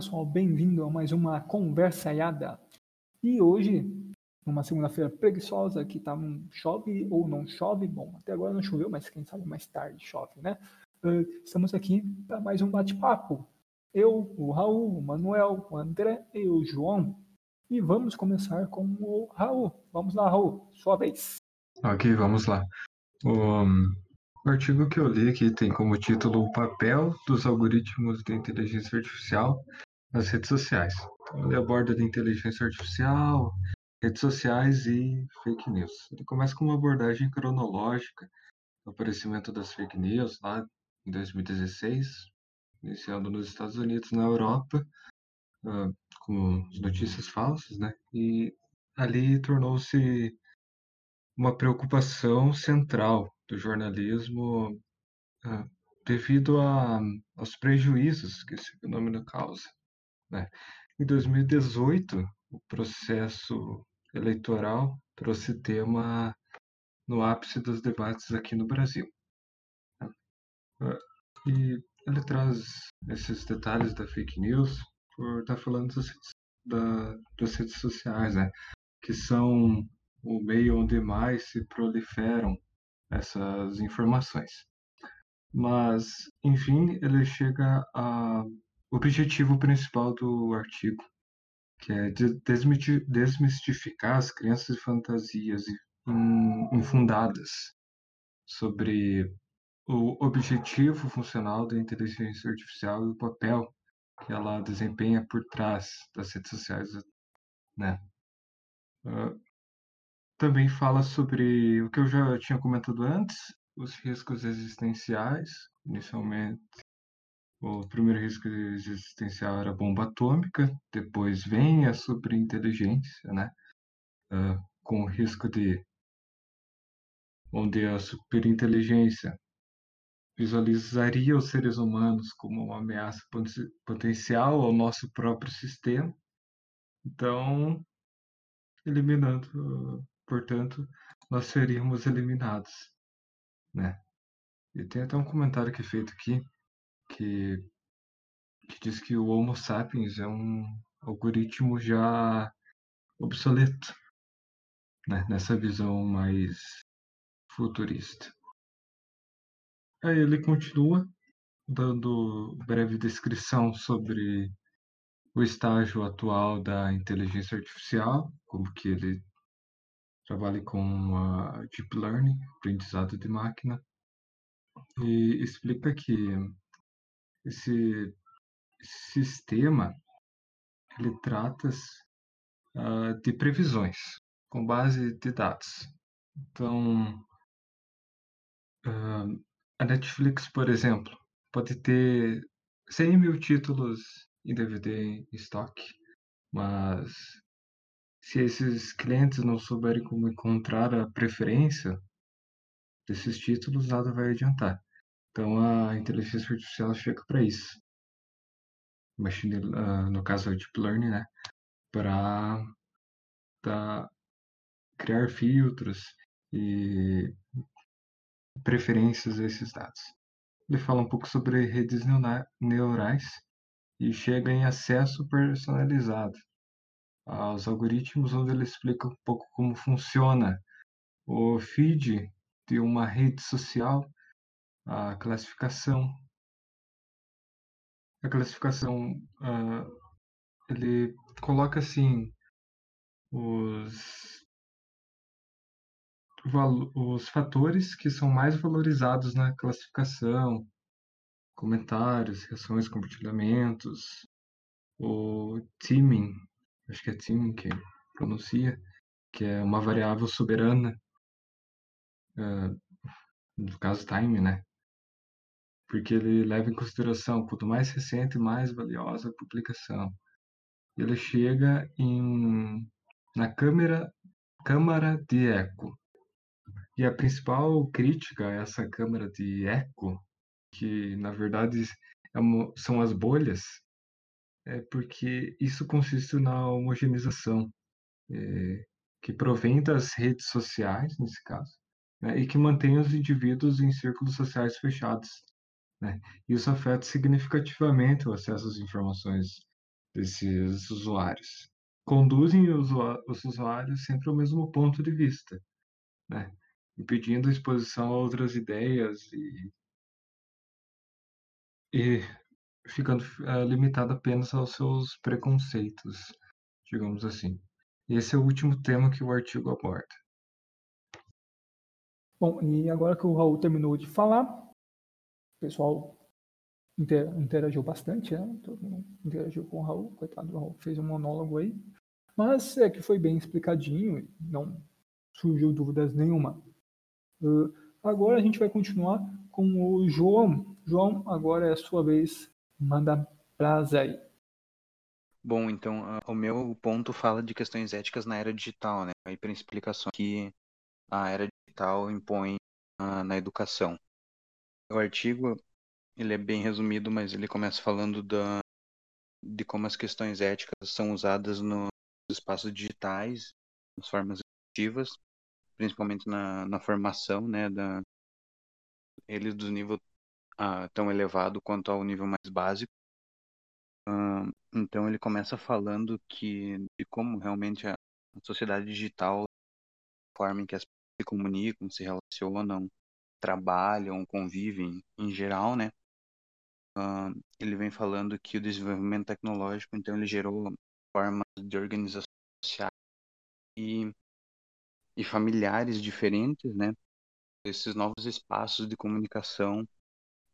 Pessoal, bem-vindo a mais uma conversaiada. E hoje, numa segunda-feira preguiçosa, que tá um chove ou não chove, bom, até agora não choveu, mas quem sabe mais tarde chove, né? Uh, estamos aqui para mais um bate-papo. Eu, o Raul, o Manuel, o André e o João. E vamos começar com o Raul. Vamos lá, Raul, sua vez. Ok, vamos lá. O, o artigo que eu li aqui tem como título O papel dos algoritmos de inteligência artificial nas redes sociais. Ele aborda a inteligência artificial, redes sociais e fake news. Ele começa com uma abordagem cronológica do aparecimento das fake news lá em 2016, iniciando nos Estados Unidos, na Europa, uh, com notícias falsas, né? E ali tornou-se uma preocupação central do jornalismo uh, devido a, aos prejuízos que esse fenômeno causa. Né? Em 2018, o processo eleitoral trouxe tema no ápice dos debates aqui no Brasil. Uh, e ele traz esses detalhes da fake news por estar falando das, da, das redes sociais, né? que são o meio onde mais se proliferam essas informações. Mas, enfim, ele chega ao objetivo principal do artigo, que é desmistificar as crenças e fantasias infundadas sobre o objetivo funcional da inteligência artificial e o papel que ela desempenha por trás das redes sociais, né? Uh, também fala sobre o que eu já tinha comentado antes, os riscos existenciais. Inicialmente, o primeiro risco existencial era a bomba atômica, depois vem a superinteligência, né? Uh, com o risco de onde a superinteligência visualizaria os seres humanos como uma ameaça potencial ao nosso próprio sistema. Então, eliminando portanto, nós seríamos eliminados, né? E tem até um comentário que é feito aqui que, que diz que o Homo sapiens é um algoritmo já obsoleto, né? Nessa visão mais futurista. Aí ele continua dando breve descrição sobre o estágio atual da inteligência artificial, como que ele trabalhe com a Deep Learning, aprendizado de máquina, e explica que esse sistema ele trata uh, de previsões com base de dados. Então, uh, a Netflix, por exemplo, pode ter 100 mil títulos em DVD em estoque, mas se esses clientes não souberem como encontrar a preferência desses títulos, nada vai adiantar. Então a inteligência artificial chega para isso. Machine, uh, no caso a Deep Learning, né? Para criar filtros e preferências desses dados. Ele fala um pouco sobre redes neurais e chega em acesso personalizado aos algoritmos, onde ele explica um pouco como funciona o feed de uma rede social, a classificação. A classificação, uh, ele coloca assim os, os fatores que são mais valorizados na classificação, comentários, reações, compartilhamentos, o teaming, acho que é Tim que pronuncia, que é uma variável soberana, uh, no caso time, né? Porque ele leva em consideração quanto mais recente, mais valiosa a publicação. Ele chega em na câmera câmara de eco. E a principal crítica a essa câmara de eco, que na verdade é são as bolhas é porque isso consiste na homogeneização, é, que provém das redes sociais, nesse caso, né, e que mantém os indivíduos em círculos sociais fechados, Né? Isso afeta significativamente o acesso às informações desses usuários. Conduzem os usuários sempre ao mesmo ponto de vista, né? impedindo a exposição a outras ideias e, e ficando uh, limitado apenas aos seus preconceitos, digamos assim. Esse é o último tema que o artigo aborda. Bom, e agora que o Raul terminou de falar, pessoal interagiu bastante, né? Todo mundo interagiu com o Raul, coitado do Raul, fez um monólogo aí. Mas é que foi bem explicadinho, não surgiu dúvidas nenhuma. Uh, agora a gente vai continuar com o João. João, agora é a sua vez, manda brasa aí. Bom, então o meu ponto fala de questões éticas na era digital, né? Aí para explicação que a era digital impõe uh, na educação. O artigo ele é bem resumido, mas ele começa falando da, de como as questões éticas são usadas nos espaços digitais, nas formas ativas, principalmente na, na formação, né, da, eles do nível uh, tão elevado quanto ao nível mais básico. Uh, então ele começa falando que de como realmente a, a sociedade digital, a forma em que as pessoas se comunicam, se relacionam, trabalham, convivem em geral, né? Uh, ele vem falando que o desenvolvimento tecnológico, então, ele gerou formas de organização social e, e familiares diferentes, né? Esses novos espaços de comunicação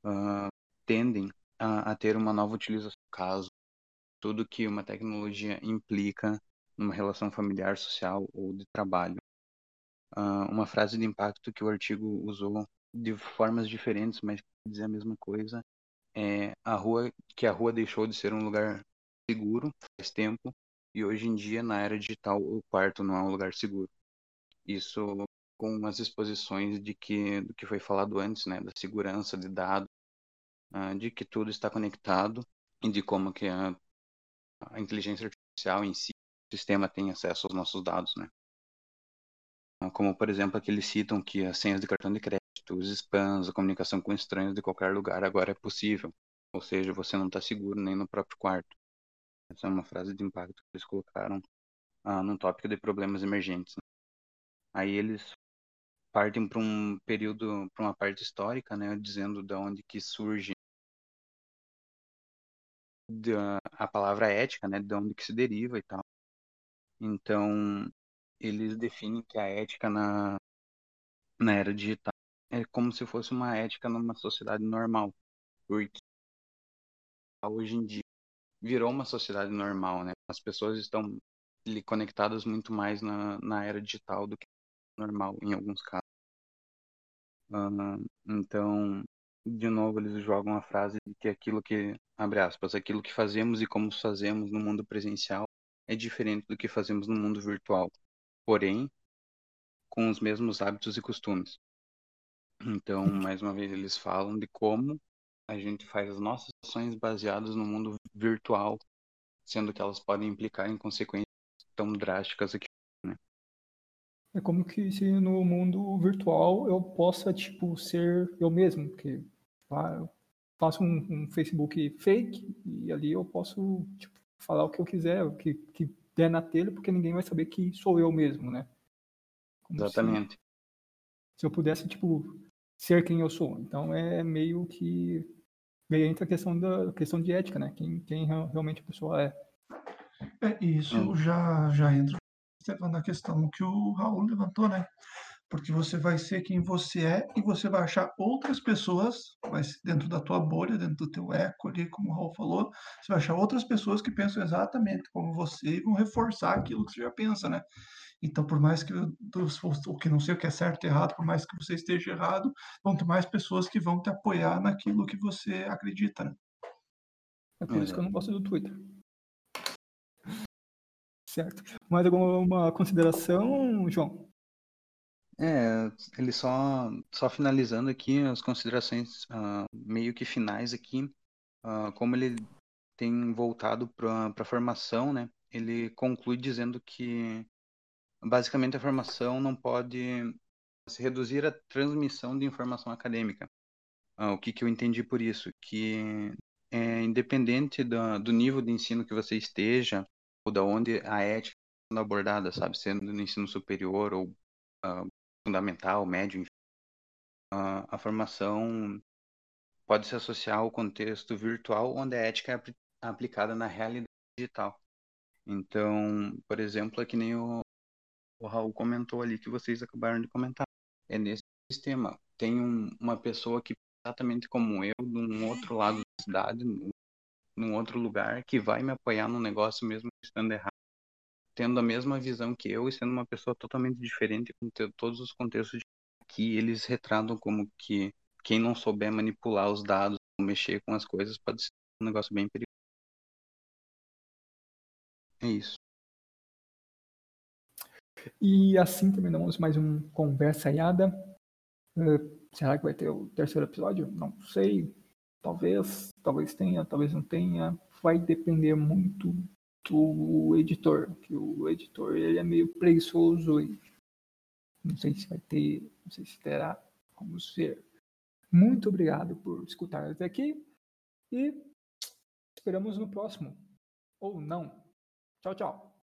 uh, tendem a, a, ter uma nova utilização caso tudo que uma tecnologia implica numa relação familiar, social ou de trabalho. Uh, uma frase de impacto que o artigo usou de formas diferentes, mas dizer a mesma coisa, é, a rua que a rua deixou de ser um lugar seguro faz tempo e hoje em dia na era digital o quarto não é um lugar seguro. Isso com as exposições de que do que foi falado antes, né, da segurança de dados, uh, de que tudo está conectado e de como que a, a inteligência artificial em si, o sistema tem acesso aos nossos dados, né? Como por exemplo, aqui eles citam que as senhas de cartão de crédito os spams, a comunicação com estranhos de qualquer lugar agora é possível. Ou seja, você não está seguro nem no próprio quarto. Essa é uma frase de impacto que eles colocaram ah, no tópico de problemas emergentes. Né? Aí eles partem para um período, para uma parte histórica, né, dizendo de onde que surge a palavra ética, né, de onde que se deriva e tal. Então, eles definem que a ética na, na era digital é como se fosse uma ética numa sociedade normal. Porque hoje em dia virou uma sociedade normal, né? As pessoas estão conectadas muito mais na, na era digital do que normal, em alguns casos. Uh, então, de novo, eles jogam a frase de que aquilo que, abre aspas, aquilo que fazemos e como fazemos no mundo presencial é diferente do que fazemos no mundo virtual. Porém, com os mesmos hábitos e costumes. Então, mais uma vez, eles falam de como a gente faz as nossas ações baseadas no mundo virtual, sendo que elas podem implicar em consequências tão drásticas aqui. Né? É como que se no mundo virtual eu possa, tipo, ser eu mesmo, porque ah, eu faço um, um, Facebook fake e ali eu posso, tipo, falar o que eu quiser, o que, que der na telha, porque ninguém vai saber que sou eu mesmo, né? Como Exatamente. Se, se eu pudesse, tipo, ser quem eu sou. Então é meio que meio entra a questão da questão de ética, né? Quem, quem realmente a pessoa é. É, isso hum. já, já entra na questão que o Raul levantou, né? Porque você vai ser quem você é e você vai achar outras pessoas, mas dentro da tua bolha, dentro do teu eco ali, como o Raul falou, você vai achar outras pessoas que pensam exatamente como você e vão reforçar aquilo que você já pensa, né? Então, por mais que o que não sei o que é certo e errado, por mais que você esteja errado, vão ter mais pessoas que vão te apoiar naquilo que você acredita, né? É por isso que eu não gosto do Twitter. Certo. Mais alguma consideração, João? É, ele só, só finalizando aqui as considerações uh, meio que finais aqui, uh, como ele tem voltado para a formação, né? Ele conclui dizendo que basicamente a formação não pode se reduzir à transmissão de informação acadêmica. Uh, o que, que eu entendi por isso? Que é, independente do, do nível de ensino que você esteja, ou da onde a ética está sendo abordada, sabe? Sendo no ensino superior ou fundamental, médio, enfim, uh, a formação pode se associar ao contexto virtual, onde a ética é aplicada na realidade digital. Então, por exemplo, é que nem o, o Raul comentou ali, que vocês acabaram de comentar. É nesse sistema. Tem um, uma pessoa que, exatamente como eu, de um outro lado da cidade, num outro lugar, que vai me apoiar no negócio mesmo estando errado, tendo a mesma visão que eu e sendo uma pessoa totalmente diferente com todos os contextos que eles retratam como que quem não souber manipular os dados, mexer com as coisas, pode ser um negócio bem perigoso. É isso. E assim terminamos mais um Conversa Iada. Uh, será que vai ter o terceiro episódio? Não sei. Talvez, talvez tenha, talvez não tenha. Vai depender muito do editor, que o editor ele é meio preguiçoso e não sei se vai ter, não sei se terá. Vamos ver. Muito obrigado por escutar até aqui e esperamos no próximo. Ou não. Tchau, tchau.